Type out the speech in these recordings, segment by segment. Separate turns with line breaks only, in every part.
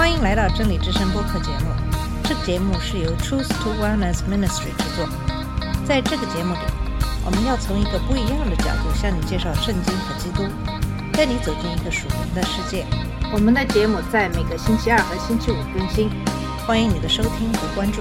欢迎来到真理之声播客节目。这个节目是由 Truth to Wellness Ministry 制作。在这个节目里，我们要从一个不一样的角度向你介绍圣经和基督，带你走进一个属灵的世界。我们的节目在每个星期二和星期五更新，欢迎你的收听和关注。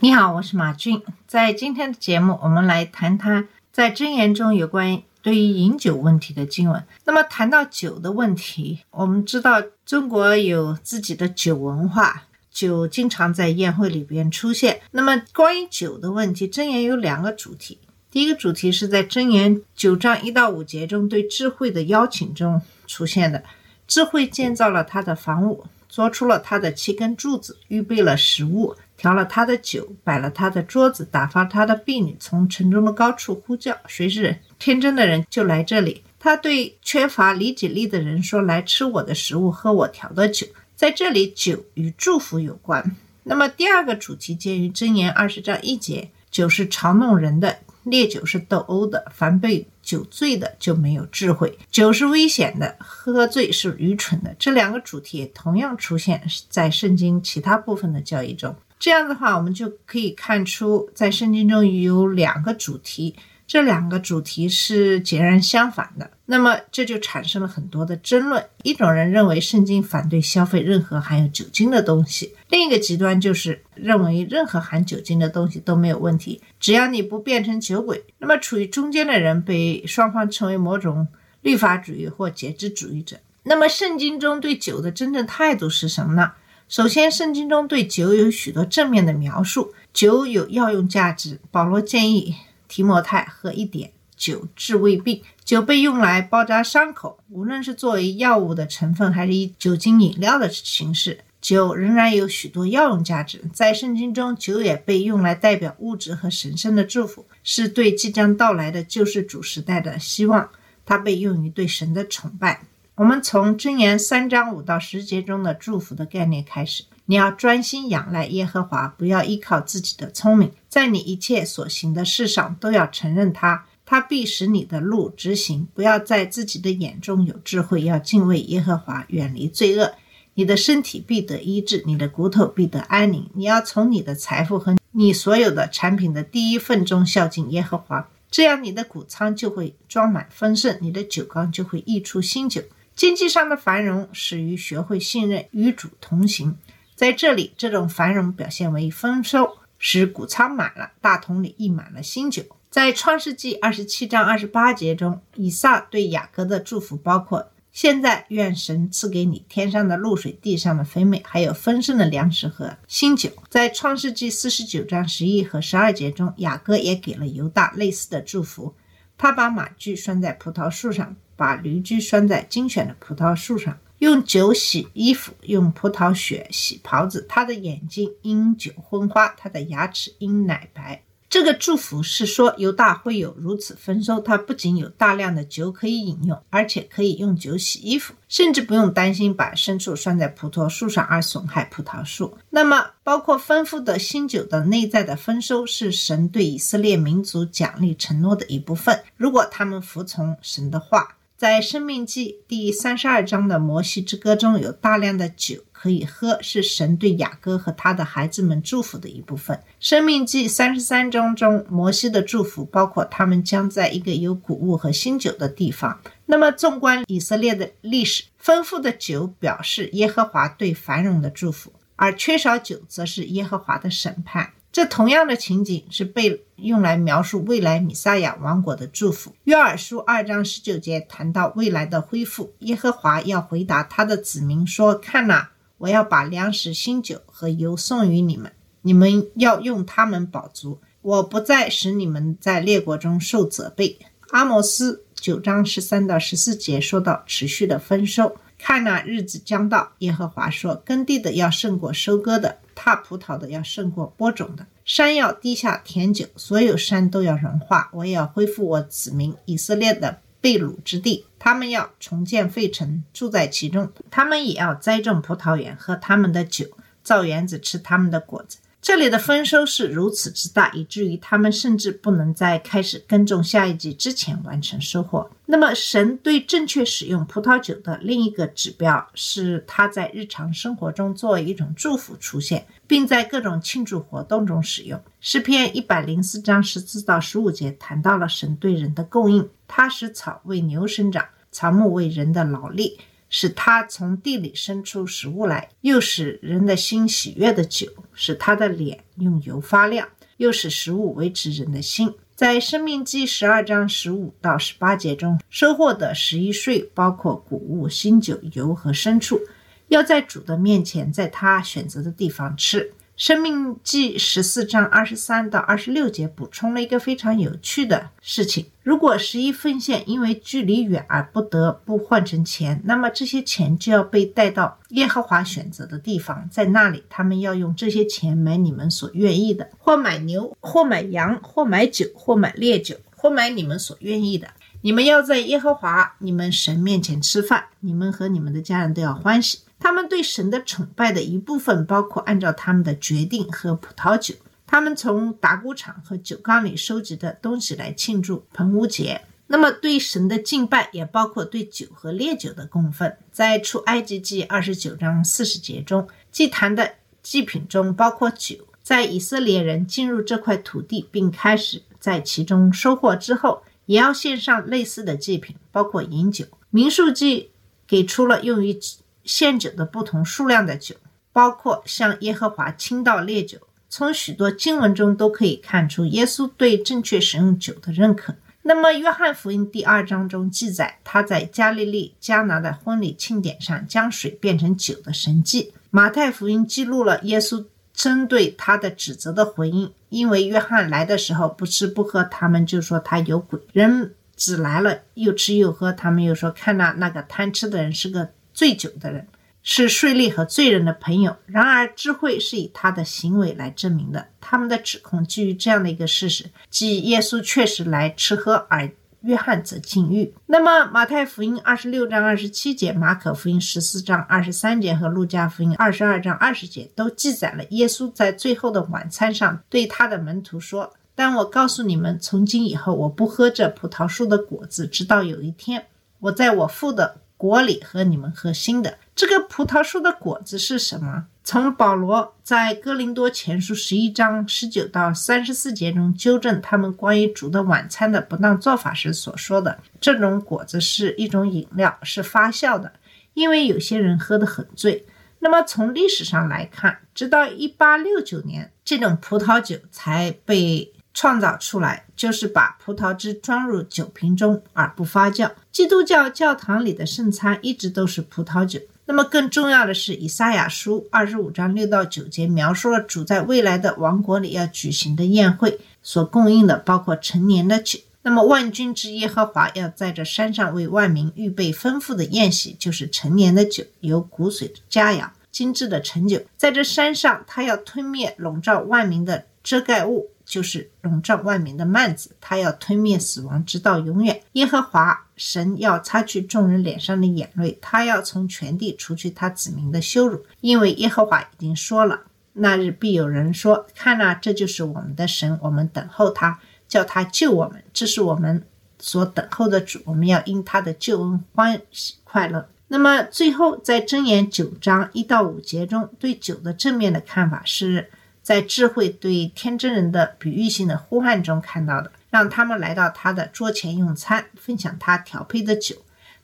你好，我是马俊。在今天的节目，我们来谈谈在箴言中有关于对于饮酒问题的经文。那么谈到酒的问题，我们知道中国有自己的酒文化，酒经常在宴会里边出现。那么关于酒的问题，箴言有两个主题。第一个主题是在箴言九章一到五节中对智慧的邀请中出现的。智慧建造了他的房屋，做出了他的七根柱子，预备了食物，调了他的酒，摆了他的桌子，打发他的婢女从城中的高处呼叫：“谁是天真的人，就来这里。”他对缺乏理解力的人说：“来吃我的食物，喝我调的酒。”在这里，酒与祝福有关。那么第二个主题见于箴言二十章一节：“酒是嘲弄人的，烈酒是斗殴的，凡被酒醉的就没有智慧。酒是危险的，喝醉是愚蠢的。这两个主题也同样出现在圣经其他部分的教义中。这样的话，我们就可以看出，在圣经中有两个主题，这两个主题是截然相反的。那么这就产生了很多的争论。一种人认为圣经反对消费任何含有酒精的东西，另一个极端就是认为任何含酒精的东西都没有问题，只要你不变成酒鬼。那么处于中间的人被双方称为某种律法主义或节制主义者。那么圣经中对酒的真正态度是什么呢？首先，圣经中对酒有许多正面的描述，酒有药用价值。保罗建议提摩太喝一点酒治胃病。酒被用来包扎伤口，无论是作为药物的成分，还是以酒精饮料的形式，酒仍然有许多药用价值。在圣经中，酒也被用来代表物质和神圣的祝福，是对即将到来的救世主时代的希望。它被用于对神的崇拜。我们从箴言三章五到十节中的祝福的概念开始。你要专心仰赖耶和华，不要依靠自己的聪明，在你一切所行的事上都要承认他，他必使你的路直行。不要在自己的眼中有智慧，要敬畏耶和华，远离罪恶。你的身体必得医治，你的骨头必得安宁。你要从你的财富和你所有的产品的第一份中孝敬耶和华，这样你的谷仓就会装满丰盛，你的酒缸就会溢出新酒。经济上的繁荣始于学会信任，与主同行。在这里，这种繁荣表现为丰收，使谷仓满了，大桶里溢满了新酒。在创世纪二十七章二十八节中，以撒对雅各的祝福包括：现在愿神赐给你天上的露水、地上的肥美，还有丰盛的粮食和新酒。在创世纪四十九章十一和十二节中，雅各也给了犹大类似的祝福。他把马具拴在葡萄树上，把驴驹拴在精选的葡萄树上，用酒洗衣服，用葡萄血洗袍子。他的眼睛因酒昏花，他的牙齿因奶白。这个祝福是说犹大会有如此丰收，他不仅有大量的酒可以饮用，而且可以用酒洗衣服，甚至不用担心把牲畜拴在葡萄树上而损害葡萄树。那么，包括丰富的新酒的内在的丰收，是神对以色列民族奖励承诺的一部分。如果他们服从神的话，在《生命记》第三十二章的摩西之歌中有大量的酒可以喝，是神对雅各和他的孩子们祝福的一部分。《生命记》三十三章中，摩西的祝福包括他们将在一个有谷物和新酒的地方。那么，纵观以色列的历史，丰富的酒表示耶和华对繁荣的祝福，而缺少酒则是耶和华的审判。这同样的情景是被用来描述未来米撒亚王国的祝福。约珥书二章十九节谈到未来的恢复，耶和华要回答他的子民说：“看哪，我要把粮食、新酒和油送与你们，你们要用它们饱足。我不再使你们在列国中受责备。”阿摩斯九章十三到十四节说到持续的丰收。看那日子将到，耶和华说：耕地的要胜过收割的，踏葡萄的要胜过播种的。山要低下甜酒，所有山都要融化。我也要恢复我子民以色列的被掳之地，他们要重建费城，住在其中。他们也要栽种葡萄园，喝他们的酒，造园子，吃他们的果子。这里的丰收是如此之大，以至于他们甚至不能在开始耕种下一季之前完成收获。那么，神对正确使用葡萄酒的另一个指标是，它在日常生活中作为一种祝福出现，并在各种庆祝活动中使用。诗篇一百零四章十四到十五节谈到了神对人的供应，他使草为牛生长，草木为人的劳力。使他从地里生出食物来，又使人的心喜悦的酒，使他的脸用油发亮，又使食物维持人的心。在《生命记》十二章十五到十八节中，收获的十一岁包括谷物、新酒、油和牲畜，要在主的面前，在他选择的地方吃。《生命记》十四章二十三到二十六节补充了一个非常有趣的事情：如果十一奉献因为距离远而不得不换成钱，那么这些钱就要被带到耶和华选择的地方，在那里他们要用这些钱买你们所愿意的，或买牛，或买羊，或买酒，或买烈酒，或买你们所愿意的。你们要在耶和华你们神面前吃饭，你们和你们的家人都要欢喜。他们对神的崇拜的一部分包括按照他们的决定喝葡萄酒，他们从打谷场和酒缸里收集的东西来庆祝棚屋节。那么对神的敬拜也包括对酒和烈酒的供奉。在出埃及记二十九章四十节中，祭坛的祭品中包括酒。在以色列人进入这块土地并开始在其中收获之后，也要献上类似的祭品，包括饮酒。民数记给出了用于献酒的不同数量的酒，包括向耶和华倾倒烈酒。从许多经文中都可以看出耶稣对正确使用酒的认可。那么，约翰福音第二章中记载他在加利利迦拿的婚礼庆典上将水变成酒的神迹。马太福音记录了耶稣针对他的指责的回应，因为约翰来的时候不吃不喝，他们就说他有鬼；人只来了又吃又喝，他们又说看那那个贪吃的人是个醉酒的人，是税吏和罪人的朋友。然而，智慧是以他的行为来证明的。他们的指控基于这样的一个事实，即耶稣确实来吃喝，而约翰则禁欲。那么，马太福音二十六章二十七节、马可福音十四章二十三节和路加福音二十二章二十节都记载了耶稣在最后的晚餐上对他的门徒说：“但我告诉你们，从今以后，我不喝这葡萄树的果子，直到有一天，我在我父的果里和你们喝新的。”这个葡萄树的果子是什么？从保罗在哥林多前书十一章十九到三十四节中纠正他们关于主的晚餐的不当做法时所说的，这种果子是一种饮料，是发酵的，因为有些人喝得很醉。那么从历史上来看，直到一八六九年，这种葡萄酒才被创造出来，就是把葡萄汁装入酒瓶中而不发酵。基督教教堂里的圣餐一直都是葡萄酒。那么更重要的是，以赛亚书二十五章六到九节描述了主在未来的王国里要举行的宴会所供应的，包括陈年的酒。那么万军之耶和华要在这山上为万民预备丰富的宴席，就是陈年的酒，有骨髓的佳肴，精致的陈酒。在这山上，他要吞灭笼罩万民的遮盖物。就是笼罩万民的幔子，他要吞灭死亡，直到永远。耶和华神要擦去众人脸上的眼泪，他要从全地除去他子民的羞辱，因为耶和华已经说了，那日必有人说：“看呐，这就是我们的神，我们等候他，叫他救我们。这是我们所等候的主，我们要因他的救恩欢喜快乐。”那么最后，在箴言九章一到五节中，对酒的正面的看法是。在智慧对天真人的比喻性的呼唤中看到的，让他们来到他的桌前用餐，分享他调配的酒。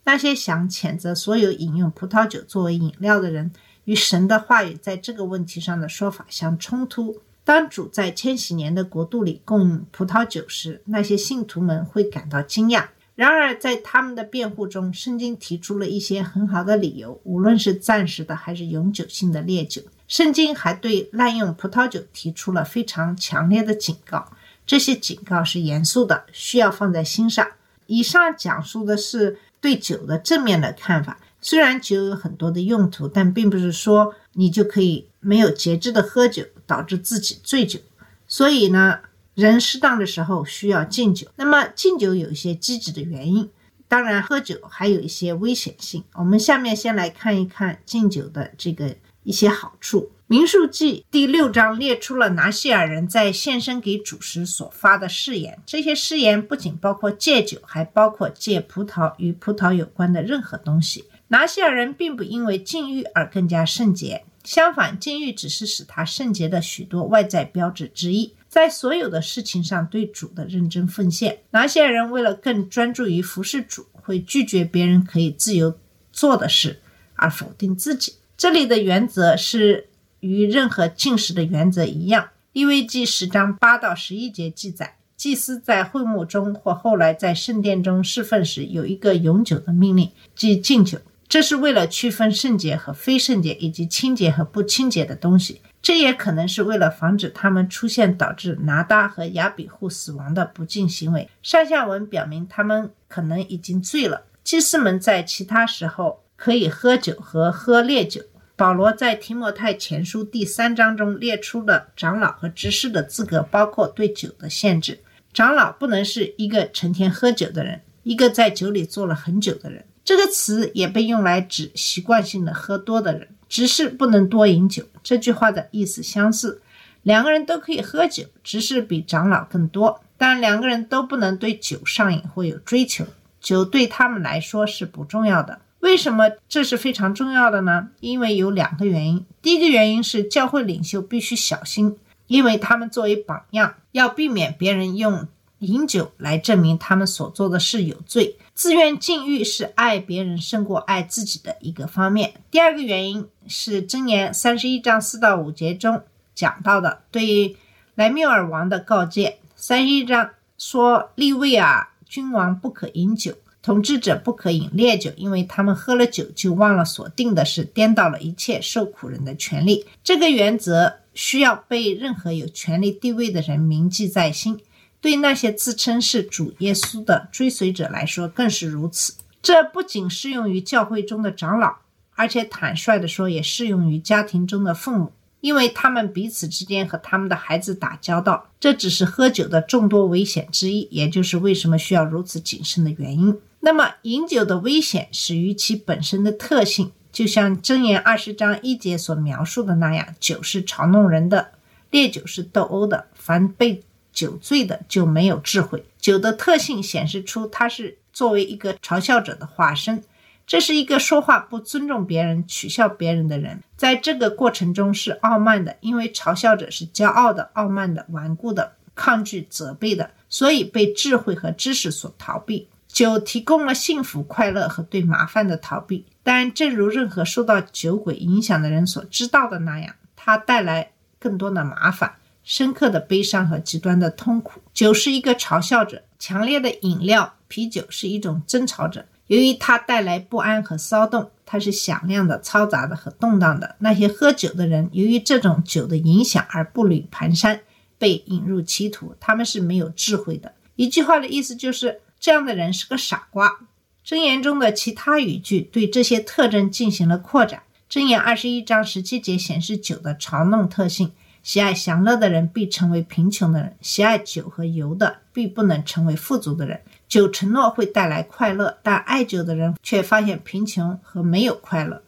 那些想谴责所有饮用葡萄酒作为饮料的人，与神的话语在这个问题上的说法相冲突。当主在千禧年的国度里供葡萄酒时，那些信徒们会感到惊讶。然而，在他们的辩护中，圣经提出了一些很好的理由，无论是暂时的还是永久性的烈酒。圣经还对滥用葡萄酒提出了非常强烈的警告，这些警告是严肃的，需要放在心上。以上讲述的是对酒的正面的看法。虽然酒有很多的用途，但并不是说你就可以没有节制的喝酒，导致自己醉酒。所以呢，人适当的时候需要禁酒。那么禁酒有一些积极的原因，当然喝酒还有一些危险性。我们下面先来看一看禁酒的这个。一些好处，民数记第六章列出了拿西尔人在献身给主时所发的誓言，这些誓言不仅包括戒酒，还包括戒葡萄与葡萄有关的任何东西。拿西尔人并不因为禁欲而更加圣洁，相反，禁欲只是使他圣洁的许多外在标志之一。在所有的事情上对主的认真奉献，拿些人为了更专注于服侍主，会拒绝别人可以自由做的事，而否定自己。这里的原则是。与任何进食的原则一样，《利未记》十章八到十一节记载，祭司在会幕中或后来在圣殿中侍奉时，有一个永久的命令，即敬酒。这是为了区分圣洁和非圣洁，以及清洁和不清洁的东西。这也可能是为了防止他们出现导致拿达和亚比户死亡的不敬行为。上下文表明他们可能已经醉了。祭司们在其他时候可以喝酒和喝烈酒。保罗在提摩太前书第三章中列出了长老和执事的资格，包括对酒的限制。长老不能是一个成天喝酒的人，一个在酒里坐了很久的人。这个词也被用来指习惯性的喝多的人。执事不能多饮酒，这句话的意思相似，两个人都可以喝酒，执事比长老更多，但两个人都不能对酒上瘾或有追求。酒对他们来说是不重要的。为什么这是非常重要的呢？因为有两个原因。第一个原因是教会领袖必须小心，因为他们作为榜样，要避免别人用饮酒来证明他们所做的事有罪。自愿禁欲是爱别人胜过爱自己的一个方面。第二个原因是箴言三十一章四到五节中讲到的对于莱缪尔王的告诫。三十一章说利位尔君王不可饮酒。统治者不可饮烈酒，因为他们喝了酒就忘了所定的事，颠倒了一切受苦人的权利。这个原则需要被任何有权力地位的人铭记在心，对那些自称是主耶稣的追随者来说更是如此。这不仅适用于教会中的长老，而且坦率地说，也适用于家庭中的父母。因为他们彼此之间和他们的孩子打交道，这只是喝酒的众多危险之一，也就是为什么需要如此谨慎的原因。那么，饮酒的危险始于其本身的特性，就像箴言二十章一节所描述的那样：酒是嘲弄人的，烈酒是斗殴的，凡被酒醉的就没有智慧。酒的特性显示出它是作为一个嘲笑者的化身。这是一个说话不尊重别人、取笑别人的人，在这个过程中是傲慢的，因为嘲笑者是骄傲的、傲慢的、顽固的、抗拒责备的，所以被智慧和知识所逃避。酒提供了幸福、快乐和对麻烦的逃避，但正如任何受到酒鬼影响的人所知道的那样，它带来更多的麻烦、深刻的悲伤和极端的痛苦。酒是一个嘲笑者，强烈的饮料啤酒是一种争吵者。由于它带来不安和骚动，它是响亮的、嘈杂的和动荡的。那些喝酒的人，由于这种酒的影响而步履蹒跚，被引入歧途。他们是没有智慧的。一句话的意思就是，这样的人是个傻瓜。箴言中的其他语句对这些特征进行了扩展。箴言二十一章十七节显示酒的嘲弄特性：喜爱享乐的人必成为贫穷的人，喜爱酒和油的必不能成为富足的人。酒承诺会带来快乐，但爱酒的人却发现贫穷和没有快乐。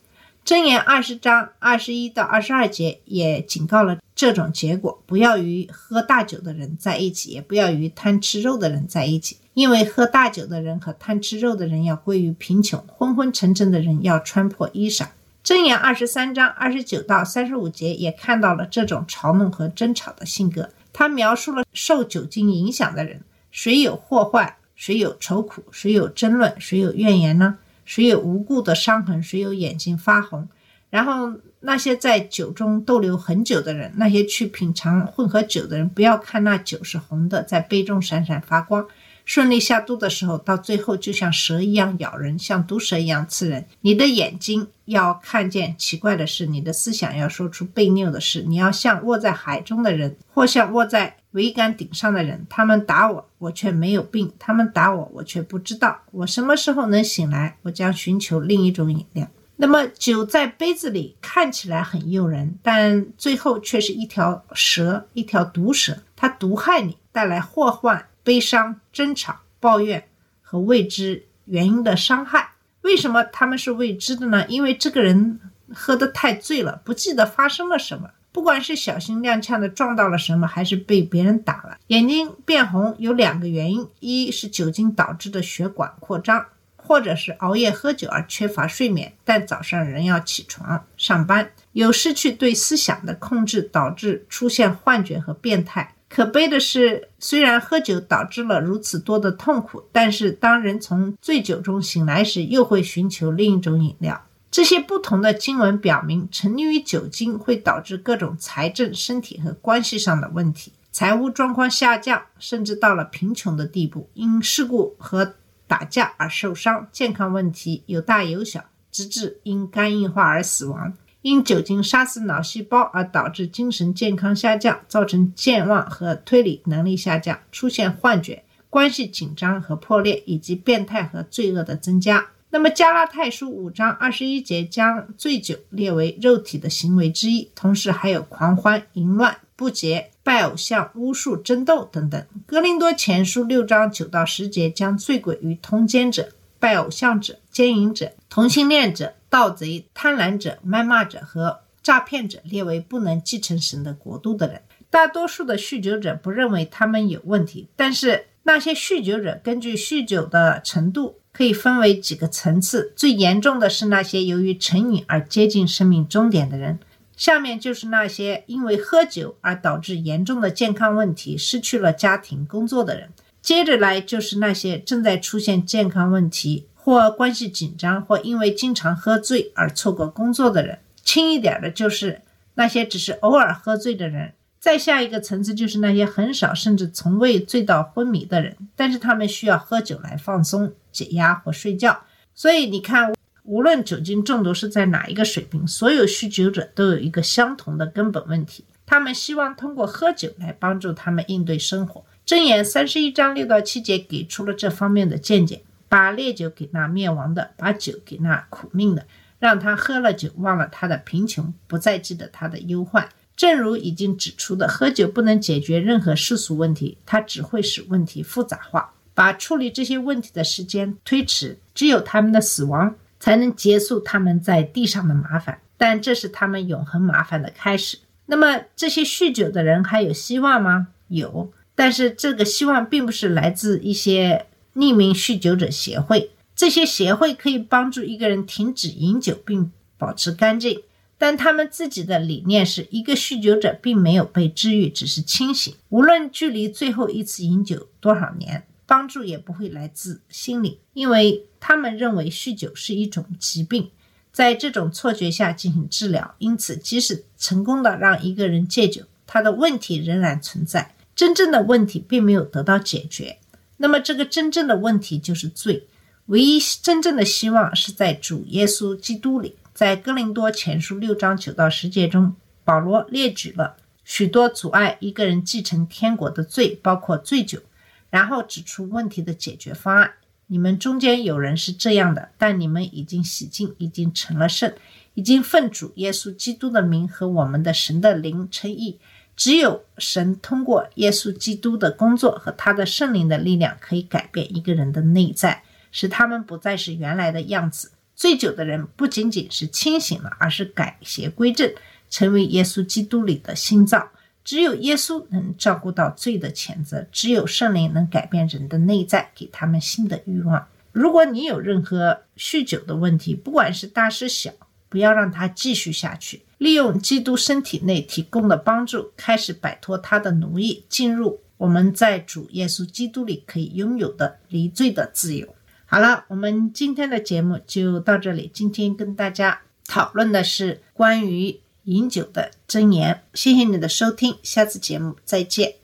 箴言二十章二十一到二十二节也警告了这种结果：不要与喝大酒的人在一起，也不要与贪吃肉的人在一起，因为喝大酒的人和贪吃肉的人要归于贫穷，昏昏沉沉的人要穿破衣裳。箴言二十三章二十九到三十五节也看到了这种嘲弄和争吵的性格。他描述了受酒精影响的人，谁有祸患。谁有愁苦，谁有争论，谁有怨言呢？谁有无故的伤痕，谁有眼睛发红？然后那些在酒中逗留很久的人，那些去品尝混合酒的人，不要看那酒是红的，在杯中闪闪发光。顺利下肚的时候，到最后就像蛇一样咬人，像毒蛇一样刺人。你的眼睛要看见奇怪的事，你的思想要说出悖谬的事。你要像卧在海中的人，或像卧在桅杆顶上的人。他们打我，我却没有病；他们打我，我却不知道。我什么时候能醒来？我将寻求另一种饮料。那么酒在杯子里看起来很诱人，但最后却是一条蛇，一条毒蛇，它毒害你，带来祸患。悲伤、争吵、抱怨和未知原因的伤害，为什么他们是未知的呢？因为这个人喝得太醉了，不记得发生了什么。不管是小心踉跄的撞到了什么，还是被别人打了，眼睛变红有两个原因：一是酒精导致的血管扩张，或者是熬夜喝酒而缺乏睡眠，但早上仍要起床上班，有失去对思想的控制，导致出现幻觉和变态。可悲的是，虽然喝酒导致了如此多的痛苦，但是当人从醉酒中醒来时，又会寻求另一种饮料。这些不同的经文表明，沉溺于酒精会导致各种财政、身体和关系上的问题，财务状况下降，甚至到了贫穷的地步。因事故和打架而受伤，健康问题有大有小，直至因肝硬化而死亡。因酒精杀死脑细胞而导致精神健康下降，造成健忘和推理能力下降，出现幻觉、关系紧张和破裂，以及变态和罪恶的增加。那么，加拉太书五章二十一节将醉酒列为肉体的行为之一，同时还有狂欢、淫乱、不洁、拜偶像、巫术、争斗等等。哥林多前书六章九到十节将醉鬼与通奸者、拜偶像者、奸淫者、同性恋者、盗贼、贪婪者、谩骂者和诈骗者列为不能继承神的国度的人。大多数的酗酒者不认为他们有问题，但是那些酗酒者根据酗酒的程度可以分为几个层次。最严重的是那些由于成瘾而接近生命终点的人。下面就是那些因为喝酒而导致严重的健康问题、失去了家庭、工作的人。接着来就是那些正在出现健康问题或关系紧张，或因为经常喝醉而错过工作的人。轻一点的就是那些只是偶尔喝醉的人。再下一个层次就是那些很少甚至从未醉到昏迷的人，但是他们需要喝酒来放松、解压或睡觉。所以你看，无论酒精中毒是在哪一个水平，所有酗酒者都有一个相同的根本问题：他们希望通过喝酒来帮助他们应对生活。箴言三十一章六到七节给出了这方面的见解：把烈酒给那灭亡的，把酒给那苦命的，让他喝了酒，忘了他的贫穷，不再记得他的忧患。正如已经指出的，喝酒不能解决任何世俗问题，它只会使问题复杂化，把处理这些问题的时间推迟。只有他们的死亡才能结束他们在地上的麻烦，但这是他们永恒麻烦的开始。那么，这些酗酒的人还有希望吗？有，但是这个希望并不是来自一些匿名酗酒者协会。这些协会可以帮助一个人停止饮酒并保持干净。但他们自己的理念是一个酗酒者并没有被治愈，只是清醒。无论距离最后一次饮酒多少年，帮助也不会来自心理，因为他们认为酗酒是一种疾病，在这种错觉下进行治疗。因此，即使成功的让一个人戒酒，他的问题仍然存在，真正的问题并没有得到解决。那么，这个真正的问题就是罪。唯一真正的希望是在主耶稣基督里。在哥林多前书六章九到十节中，保罗列举了许多阻碍一个人继承天国的罪，包括醉酒，然后指出问题的解决方案。你们中间有人是这样的，但你们已经洗净，已经成了圣，已经奉主耶稣基督的名和我们的神的灵称义。只有神通过耶稣基督的工作和他的圣灵的力量，可以改变一个人的内在，使他们不再是原来的样子。醉酒的人不仅仅是清醒了，而是改邪归正，成为耶稣基督里的新造。只有耶稣能照顾到罪的谴责，只有圣灵能改变人的内在，给他们新的欲望。如果你有任何酗酒的问题，不管是大是小，不要让它继续下去。利用基督身体内提供的帮助，开始摆脱他的奴役，进入我们在主耶稣基督里可以拥有的离罪的自由。好了，我们今天的节目就到这里。今天跟大家讨论的是关于饮酒的箴言。谢谢你的收听，下次节目再见。